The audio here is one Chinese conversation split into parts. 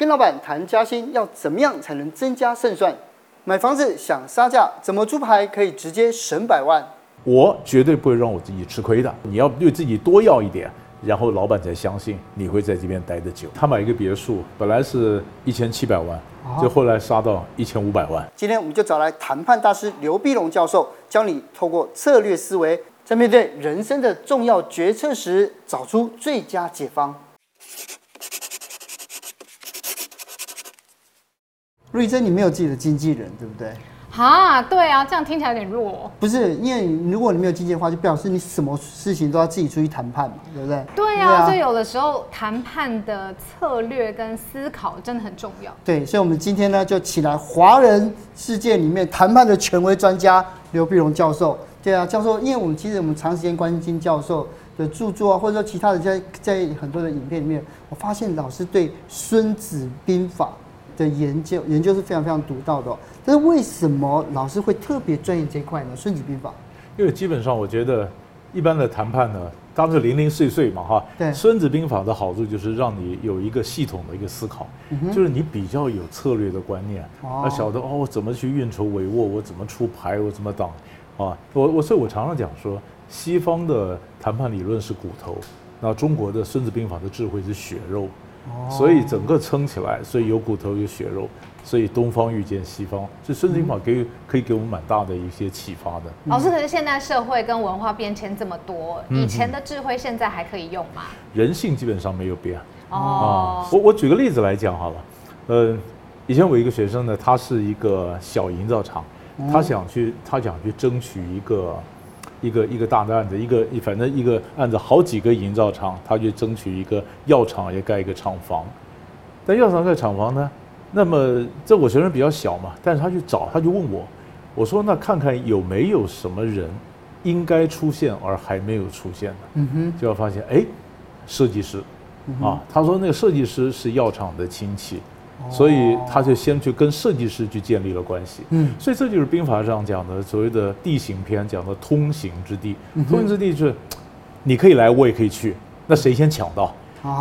跟老板谈加薪要怎么样才能增加胜算？买房子想杀价，怎么出牌可以直接省百万？我绝对不会让我自己吃亏的。你要对自己多要一点，然后老板才相信你会在这边待得久。他买一个别墅，本来是一千七百万，就后来杀到一千五百万。今天我们就找来谈判大师刘碧龙教授，教你透过策略思维，在面对人生的重要决策时，找出最佳解方。瑞珍，你没有自己的经纪人，对不对？啊，对啊，这样听起来有点弱。不是，因为如果你没有经纪的话，就表示你什么事情都要自己出去谈判嘛，对不对？对啊，所以有的时候谈判的策略跟思考真的很重要。对，所以我们今天呢，就请来华人世界里面谈判的权威专家刘碧荣教授。对啊，教授，因为我们其实我们长时间关心教授的著作啊，或者说其他的在在很多的影片里面，我发现老师对《孙子兵法》的研究研究是非常非常独到的，但是为什么老师会特别钻研这一块呢？《孙子兵法》，因为基本上我觉得一般的谈判呢，当时零零碎碎嘛，哈。对。《孙子兵法》的好处就是让你有一个系统的一个思考，嗯、就是你比较有策略的观念，啊，晓得哦，我怎么去运筹帷幄，我怎么出牌，我怎么挡，啊，我我所以，我常常讲说，西方的谈判理论是骨头，那中国的《孙子兵法》的智慧是血肉。所以整个撑起来，所以有骨头有血肉，所以东方遇见西方，所以孙子兵法给可以给我们蛮大的一些启发的。老师，可是现在社会跟文化变迁这么多，以前的智慧现在还可以用吗？人性基本上没有变。哦，我我举个例子来讲好了，呃，以前我一个学生呢，他是一个小营造厂，他想去他想去争取一个。一个一个大的案子，一个反正一个案子，好几个营造厂，他去争取一个药厂也盖一个厂房，但药厂盖厂房呢，那么这我学生比较小嘛，但是他去找，他就问我，我说那看看有没有什么人应该出现而还没有出现的，嗯哼，就要发现哎，设计师，啊，他说那个设计师是药厂的亲戚。所以他就先去跟设计师去建立了关系。嗯，所以这就是兵法上讲的所谓的地形篇讲的通行之地。通行之地就是，你可以来，我也可以去。那谁先抢到？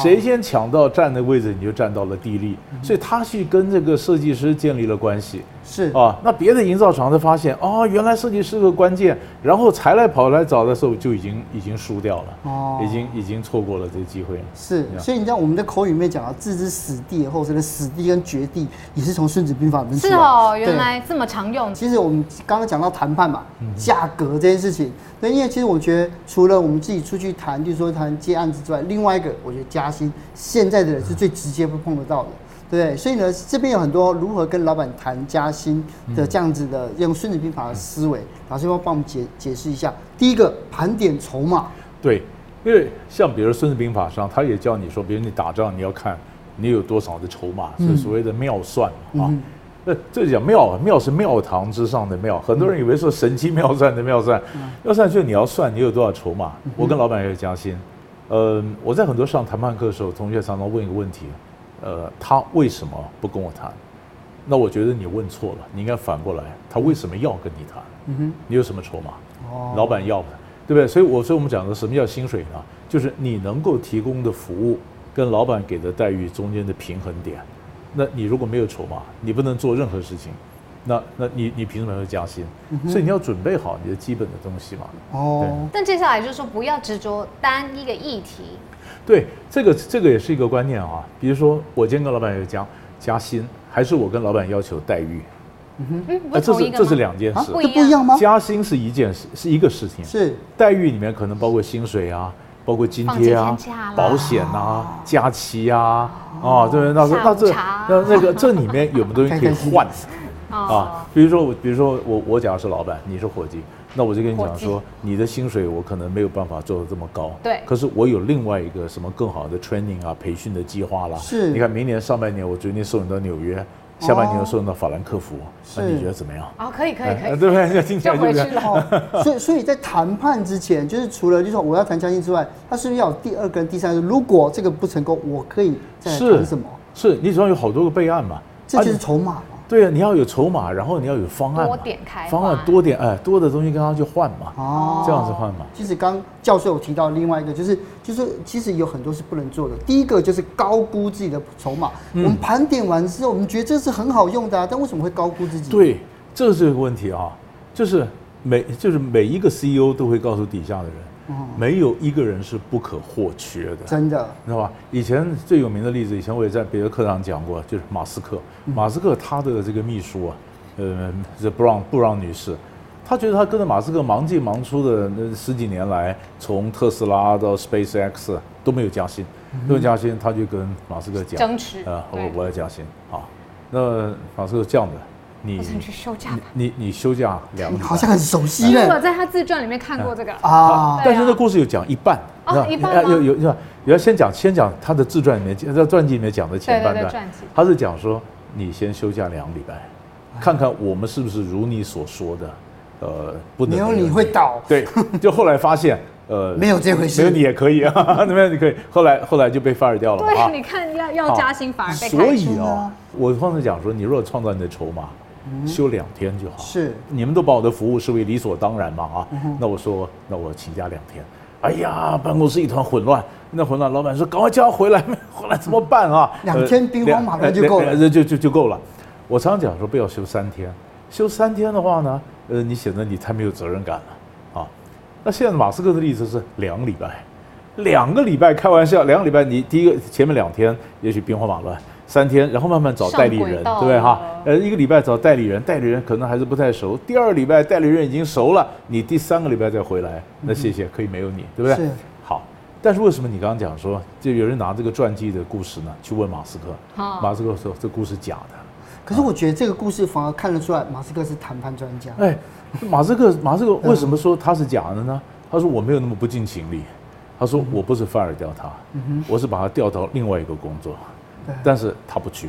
谁先抢到站的位置，你就占到了地利。所以他去跟这个设计师建立了关系。是啊，那别的营造厂才发现，哦，原来设计师是个关键，然后才来跑来找的时候，就已经已经输掉了，哦，已经已经错过了这个机会。是，所以你知道我们的口语里面讲到置之死地而后生的死地跟绝地，也是从《孙子兵法》里面。是哦，原来这么常用。其实我们刚刚讲到谈判嘛，价格这件事情，那因为其实我觉得除了我们自己出去谈，就是说谈接案子之外，另外一个我觉得加薪，现在的人是最直接会碰得到的。对，所以呢，这边有很多如何跟老板谈加薪的这样子的用《孙子兵法》的思维，老师要帮我们解解释一下。第一个，盘点筹码。对，因为像比如《孙子兵法》上，他也教你说，比如你打仗，你要看你有多少的筹码，是所谓的妙算啊。那这讲妙，妙是庙堂之上的妙。很多人以为说神机妙算的妙算，妙算就是你要算你有多少筹码。我跟老板要加薪，呃，我在很多上谈判课的时候，同学常常问一个问题。呃，他为什么不跟我谈？那我觉得你问错了，你应该反过来，他为什么要跟你谈？嗯哼，你有什么筹码？哦，老板要的，对不对？所以，我所以我们讲的什么叫薪水呢？就是你能够提供的服务跟老板给的待遇中间的平衡点。那你如果没有筹码，你不能做任何事情。那那你你凭什么会加薪？所以你要准备好你的基本的东西嘛。哦。但接下来就是说，不要执着单一个议题。对，这个这个也是一个观念啊。比如说，我今天跟老板要加加薪，还是我跟老板要求待遇？嗯哼，这是这是两件事，这不一样吗？加薪是一件事，是一个事情。是待遇里面可能包括薪水啊，包括津贴啊、保险啊、假期啊，啊，对，那那那这那那个这里面有没有东西可以换？啊，比如说我，比如说我我假如是老板，你是伙计。那我就跟你讲说，你的薪水我可能没有办法做的这么高，对。可是我有另外一个什么更好的 training 啊，培训的计划啦。是。你看明年上半年我决定送你到纽约，下半年又送你到法兰克福，那你觉得怎么样？啊，可以可以可以，对不对？听起来就回去了。所以所以在谈判之前，就是除了就是说我要谈加薪之外，他是不是要有第二个人、第三个？如果这个不成功，我可以再谈什么？是，是你手上有好多个备案嘛？这就是筹码。对啊，你要有筹码，然后你要有方案，多点开方案多点哎，多的东西跟他去换嘛，哦，这样子换嘛。其实刚教授有提到另外一个，就是就是其实有很多是不能做的。第一个就是高估自己的筹码。嗯、我们盘点完之后，我们觉得这是很好用的啊，但为什么会高估自己？对，这是个问题啊，就是每就是每一个 CEO 都会告诉底下的人。没有一个人是不可或缺的，真的，你知道吧？以前最有名的例子，以前我也在别的课上讲过，就是马斯克。马斯克他的这个秘书啊，呃，这布朗布朗女士，她觉得她跟着马斯克忙进忙出的那十几年来，从特斯拉到 SpaceX 都没有加薪，没有加薪，她就跟马斯克讲，争取啊，我我要加薪啊。那马斯克这样的。你去休假，你你休假两年，好像很熟悉嘞。我在他自传里面看过这个。啊，但是这故事有讲一半啊，一半有有有，要先讲先讲他的自传里面，在传记里面讲的前半段，他是讲说你先休假两个礼拜，看看我们是不是如你所说的，呃，不能没有你会倒，对，就后来发现呃没有这回事，没有你也可以啊，没有你可以，后来后来就被 fire 掉了。对，你看要要加薪反而被开除。所以啊，我刚才讲说，你如果创造你的筹码。休两天就好。是，你们都把我的服务视为理所当然嘛啊？那我说，那我请假两天。哎呀，办公室一团混乱，那混乱，老板说赶快叫他回来，回来怎么办啊？两天兵荒马乱就够了，就就就够了。我常常讲说，不要休三天，休三天的话呢，呃，你显得你太没有责任感了啊。那现在马斯克的例子是两个礼拜，两个礼拜开玩笑，两个礼拜你第一个前面两天也许兵荒马乱。三天，然后慢慢找代理人，对不对哈？呃，一个礼拜找代理人，代理人可能还是不太熟。第二个礼拜代理人已经熟了，你第三个礼拜再回来，那谢谢，可以没有你，对不对？是。好，但是为什么你刚刚讲说，就有人拿这个传记的故事呢？去问马斯克，马斯克说这故事假的。可是我觉得这个故事反而看得出来，马斯克是谈判专家。哎，马斯克，马斯克为什么说他是假的呢？他说我没有那么不尽情理，他说我不是 fire 掉他，我是把他调到另外一个工作。但是他不去，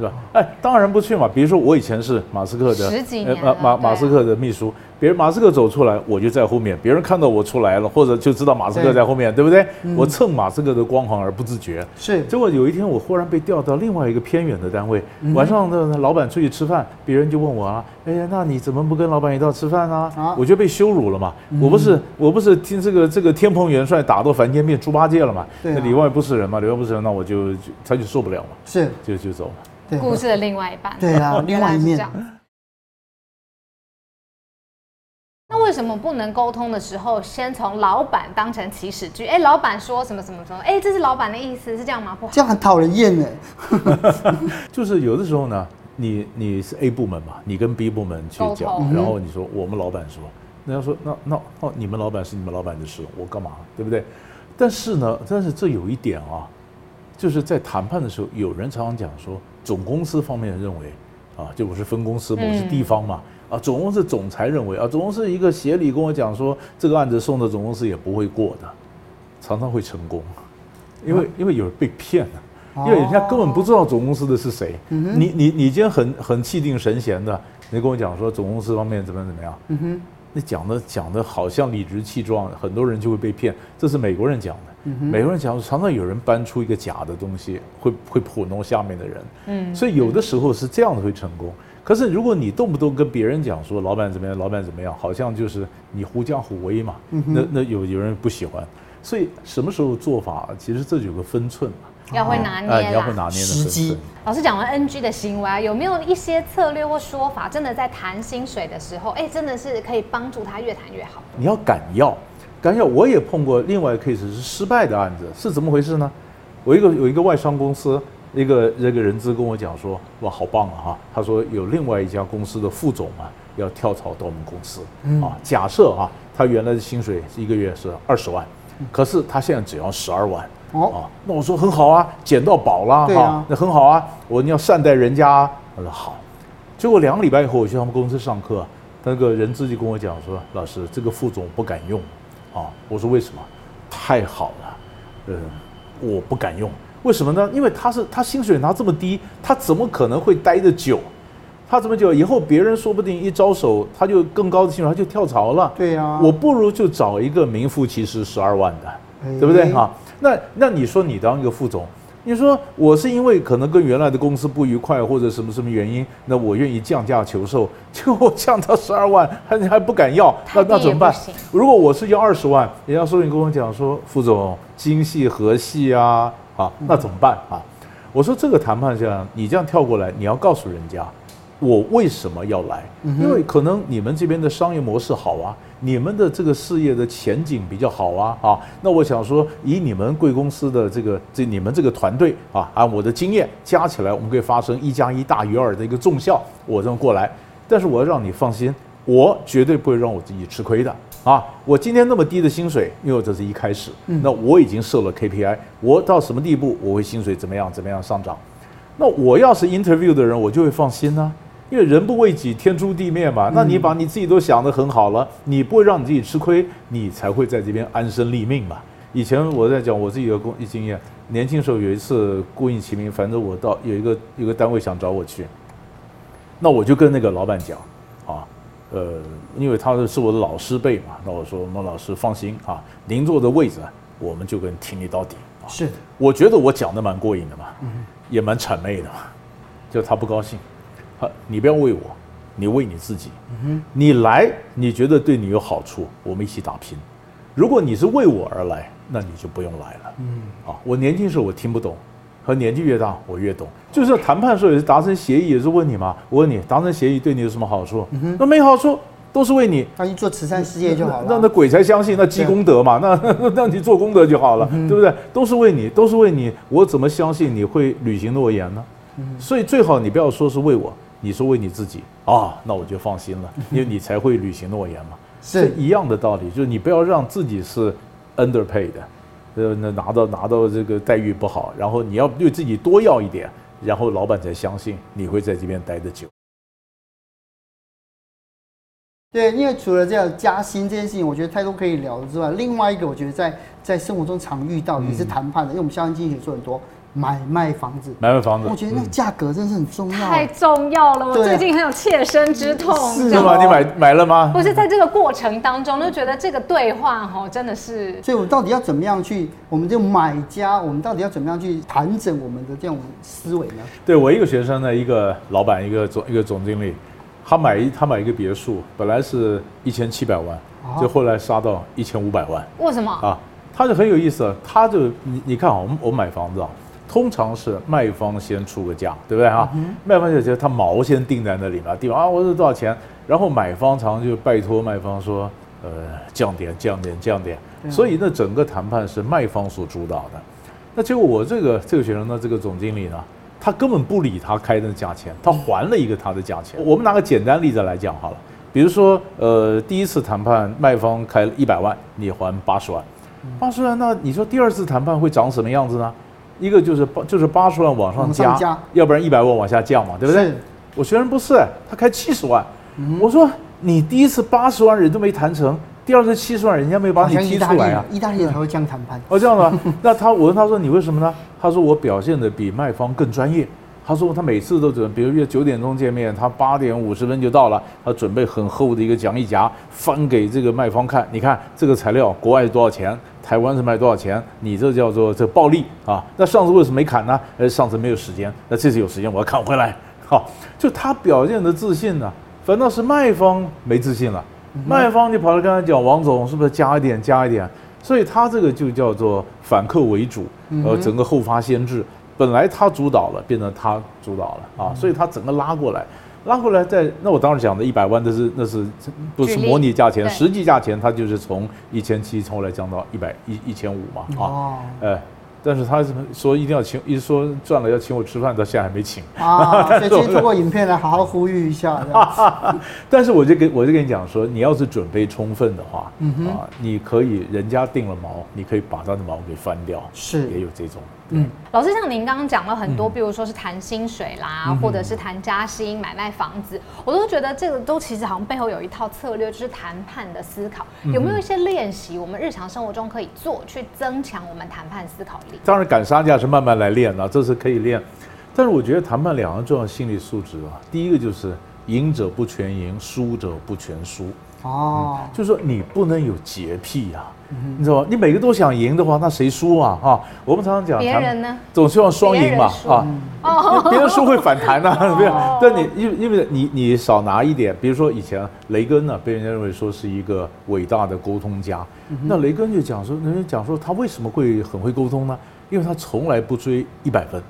是吧？哎，当然不去嘛。比如说我以前是马斯克的十几年马马马斯克的秘书，别人马斯克走出来，我就在后面。别人看到我出来了，或者就知道马斯克在后面，对不对？我蹭马斯克的光环而不自觉。是。结果有一天我忽然被调到另外一个偏远的单位，晚上的老板出去吃饭，别人就问我啊，哎呀，那你怎么不跟老板一道吃饭呢？啊，我就被羞辱了嘛。我不是我不是听这个这个天蓬元帅打到凡间变猪八戒了嘛？那里外不是人嘛？里外不是人，那我就就他就受不了嘛。是。就就走了。故事的另外一半，对啊，另外一面。那为什么不能沟通的时候，先从老板当成起始句？哎，老板说什么什么什么？哎，这是老板的意思，是这样吗？不好，这样很讨人厌呢。就是有的时候呢，你你是 A 部门嘛，你跟 B 部门去讲，然后你说我们老板说，那要说那那哦，你们老板是你们老板的事，我干嘛？对不对？但是呢，但是这有一点啊。就是在谈判的时候，有人常常讲说，总公司方面认为，啊，就我是分公司，我是地方嘛，啊，总公司总裁认为，啊，总公司一个协理跟我讲说，这个案子送到总公司也不会过的，常常会成功，因为因为有人被骗了，因为人家根本不知道总公司的是谁，你你你今天很很气定神闲的，你跟我讲说总公司方面怎么怎么样，嗯哼，你讲的讲的好像理直气壮，很多人就会被骗，这是美国人讲的。美国人讲，常常有人搬出一个假的东西，会会糊弄下面的人。嗯，所以有的时候是这样的会成功。可是如果你动不动跟别人讲说老板怎么样，老板怎么样，好像就是你狐假虎威嘛。那那有有人不喜欢。所以什么时候做法，其实这就有个分寸嘛。要会拿捏要会拿捏的时机。老师讲完 NG 的行为啊，有没有一些策略或说法，真的在谈薪水的时候，哎，真的是可以帮助他越谈越好？你要敢要。刚才我也碰过另外一个 case 是失败的案子，是怎么回事呢？我一个有一个外商公司，一个这个人资跟我讲说，哇，好棒啊哈！他说有另外一家公司的副总啊要跳槽到我们公司，啊，假设啊，他原来的薪水一个月是二十万，可是他现在只要十二万，啊，那我说很好啊，捡到宝了哈，那很好啊，我你要善待人家，他说好。结果两个礼拜以后我去他们公司上课，那个人资就跟我讲说，老师这个副总不敢用。啊，我说为什么？太好了，呃，我不敢用，为什么呢？因为他是他薪水拿这么低，他怎么可能会待得久？他这么久以后，别人说不定一招手，他就更高的薪水，他就跳槽了。对呀，我不如就找一个名副其实十二万的，对不对啊？那那你说你当一个副总，你说我是因为可能跟原来的公司不愉快，或者什么什么原因，那我愿意降价求售，结果降到十二万，还还不敢要，那那怎么办？如果我是要二十万，人家说你跟我讲说，副总精细和细啊，啊，那怎么办啊？我说这个谈判这样，你这样跳过来，你要告诉人家。我为什么要来？因为可能你们这边的商业模式好啊，你们的这个事业的前景比较好啊啊。那我想说，以你们贵公司的这个这你们这个团队啊，按我的经验加起来，我们可以发生一加一大于二的一个重效。我这么过来，但是我要让你放心，我绝对不会让我自己吃亏的啊。我今天那么低的薪水，因为这是一开始，那我已经设了 KPI，我到什么地步，我会薪水怎么样怎么样上涨。那我要是 interview 的人，我就会放心呢。因为人不为己，天诛地灭嘛。那你把你自己都想得很好了，你不会让你自己吃亏，你才会在这边安身立命嘛。以前我在讲我自己的工经验，年轻时候有一次故意其名，反正我到有一个有一个单位想找我去，那我就跟那个老板讲啊，呃，因为他是我的老师辈嘛，那我说孟老师放心啊，您坐的位置我们就跟挺你到底啊。是，我觉得我讲的蛮过瘾的嘛，也蛮谄媚的嘛，就他不高兴。你不要为我，你为你自己。你来，你觉得对你有好处，我们一起打拼。如果你是为我而来，那你就不用来了。嗯，啊，我年轻时候我听不懂，和年纪越大我越懂。就是谈判的时候也是达成协议，也是问你嘛。我问你，达成协议对你有什么好处？那没好处，都是为你。那你做慈善事业就好了。那那鬼才相信，那积功德嘛。那那 那你做功德就好了，对不对？都是为你，都是为你。我怎么相信你会履行诺言呢？所以最好你不要说是为我。你说为你自己啊，那我就放心了，因为你才会履行诺言嘛，是一样的道理，就是你不要让自己是 underpaid 的，呃，那拿到拿到这个待遇不好，然后你要对自己多要一点，然后老板才相信你会在这边待得久。对，因为除了这样加薪这件事情，我觉得太多可以聊的之外，另外一个我觉得在在生活中常遇到也是谈判的，因为我们相关经济学做很多。买卖房子，买卖房子，我觉得那个价格真是很重要，太重要了。我最近很有切身之痛，是吗？你买买了吗？不是在这个过程当中，就觉得这个对话哈，真的是。所以，我们到底要怎么样去？我们就买家，我们到底要怎么样去盘整我们的这种思维呢？对我一个学生的，一个老板，一个总一个总经理，他买一他买一个别墅，本来是一千七百万，就后来杀到一千五百万。为什么啊？他就很有意思，他就你你看啊，我们我买房子啊。通常是卖方先出个价，对不对哈？卖方就觉得他毛先定在那里嘛，地方啊，我是多少钱？然后买方常常就拜托卖方说，呃，降点，降点，降点。所以那整个谈判是卖方所主导的。那结果我这个这个学生呢，这个总经理呢，他根本不理他开的价钱，他还了一个他的价钱。我们拿个简单例子来讲好了，比如说，呃，第一次谈判卖方开了一百万，你还八十万，八十万，那你说第二次谈判会长什么样子呢？一个就是八，就是八十万往上加，加要不然一百万往下降嘛，对不对？我学生不是，他开七十万。嗯、我说你第一次八十万人都没谈成，第二次七十万人家没把你踢出来啊？意大利人才会这样谈判。哦，这样的，那他我问他说你为什么呢？他说我表现的比卖方更专业。他说他每次都准备，比如约九点钟见面，他八点五十分就到了，他准备很厚的一个讲义夹翻给这个卖方看，你看这个材料国外是多少钱？台湾是卖多少钱？你这叫做这暴利啊！那上次为什么没砍呢？呃，上次没有时间，那这次有时间我要砍回来。好，就他表现的自信呢，反倒是卖方没自信了。卖方就跑来跟他讲：“王总，是不是加一点，加一点？”所以他这个就叫做反客为主，呃，整个后发先至，本来他主导了，变成他主导了啊，所以他整个拉过来。拉回来再，那我当时讲的一百万，那是那是不是模拟价钱？实际价钱它就是从一千七，从后来降到一百一一千五嘛啊，哦、哎，但是他说一定要请，一说赚了要请我吃饭，到现在还没请啊。所以今天通过影片来好好呼吁一下。但是我就跟我就跟你讲说，你要是准备充分的话，嗯、啊，你可以人家定了毛，你可以把他的毛给翻掉，是也有这种。嗯，老师，像您刚刚讲了很多，比如说是谈薪水啦，嗯、或者是谈加薪、买卖房子，我都觉得这个都其实好像背后有一套策略，就是谈判的思考。有没有一些练习，我们日常生活中可以做，去增强我们谈判思考力？当然，敢杀价是慢慢来练了，这是可以练。但是我觉得谈判两个重要心理素质啊，第一个就是赢者不全赢，输者不全输。哦、嗯，就是说你不能有洁癖啊。你知道吗？你每个都想赢的话，那谁输啊？啊，我们常常讲，别人呢，总希望双赢嘛，啊，别人输会反弹呐，对不对？但你因因为你你少拿一点，比如说以前雷根呢，被人家认为说是一个伟大的沟通家，那雷根就讲说，人家讲说他为什么会很会沟通呢？因为他从来不追一百分，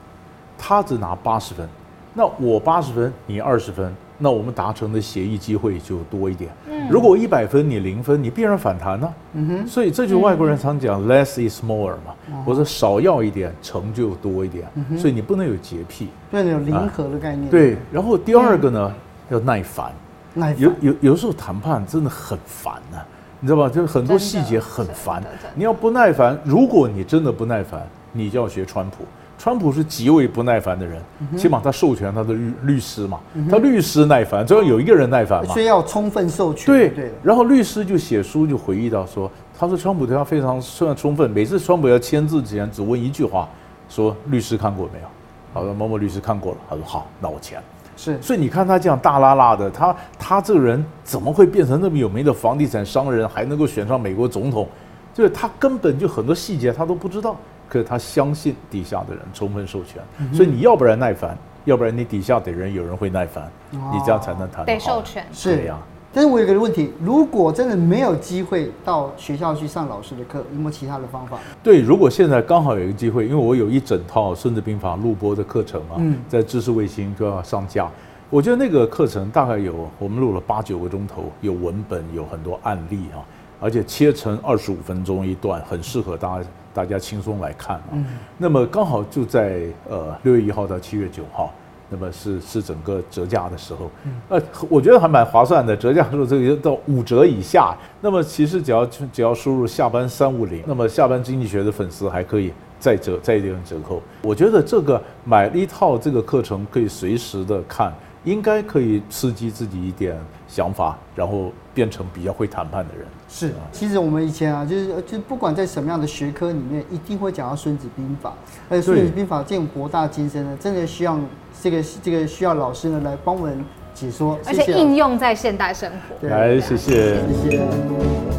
他只拿八十分，那我八十分，你二十分。那我们达成的协议机会就多一点。嗯，如果一百分你零分，你必然反弹呢。嗯哼，所以这就是外国人常讲 less is more 嘛，或者少要一点，成就多一点。所以你不能有洁癖，对，有零和的概念。对，然后第二个呢，要耐烦。耐烦。有有有时候谈判真的很烦呐，你知道吧？就是很多细节很烦。你要不耐烦，如果你真的不耐烦，你就要学川普。川普是极为不耐烦的人，起码他授权他的律律师嘛，他律师耐烦，只要有一个人耐烦嘛。需要充分授权。对对。然后律师就写书就回忆到说，他说川普对他非常算充分，每次川普要签字之前只问一句话，说律师看过没有？好的，某某律师看过了。他说好，那我签。是。所以你看他这样大拉拉的，他他这个人怎么会变成那么有名的房地产商人，还能够选上美国总统？就是他根本就很多细节他都不知道。可是他相信底下的人充分授权，所以你要不然耐烦，要不然你底下的人有人会耐烦，你这样才能谈。得授权是这样。但是我有个问题，如果真的没有机会到学校去上老师的课，有没有其他的方法？对，如果现在刚好有一个机会，因为我有一整套《孙子兵法》录播的课程啊，在知识卫星就要上架。我觉得那个课程大概有我们录了八九个钟头，有文本，有很多案例啊，而且切成二十五分钟一段，很适合大家。大家轻松来看啊，那么刚好就在呃六月一号到七月九号，那么是是整个折价的时候，呃，我觉得还蛮划算的，折价的时候这个到五折以下，那么其实只要只要输入下班三五零，那么下班经济学的粉丝还可以再折再一点折扣。我觉得这个买了一套这个课程可以随时的看，应该可以刺激自己一点想法，然后变成比较会谈判的人。是，其实我们以前啊，就是就不管在什么样的学科里面，一定会讲到《孙子兵法》，而且《孙子兵法》这种博大精深的，真的需要这个这个需要老师呢来帮我们解说，而且应用在现代生活。来，谢谢，谢谢。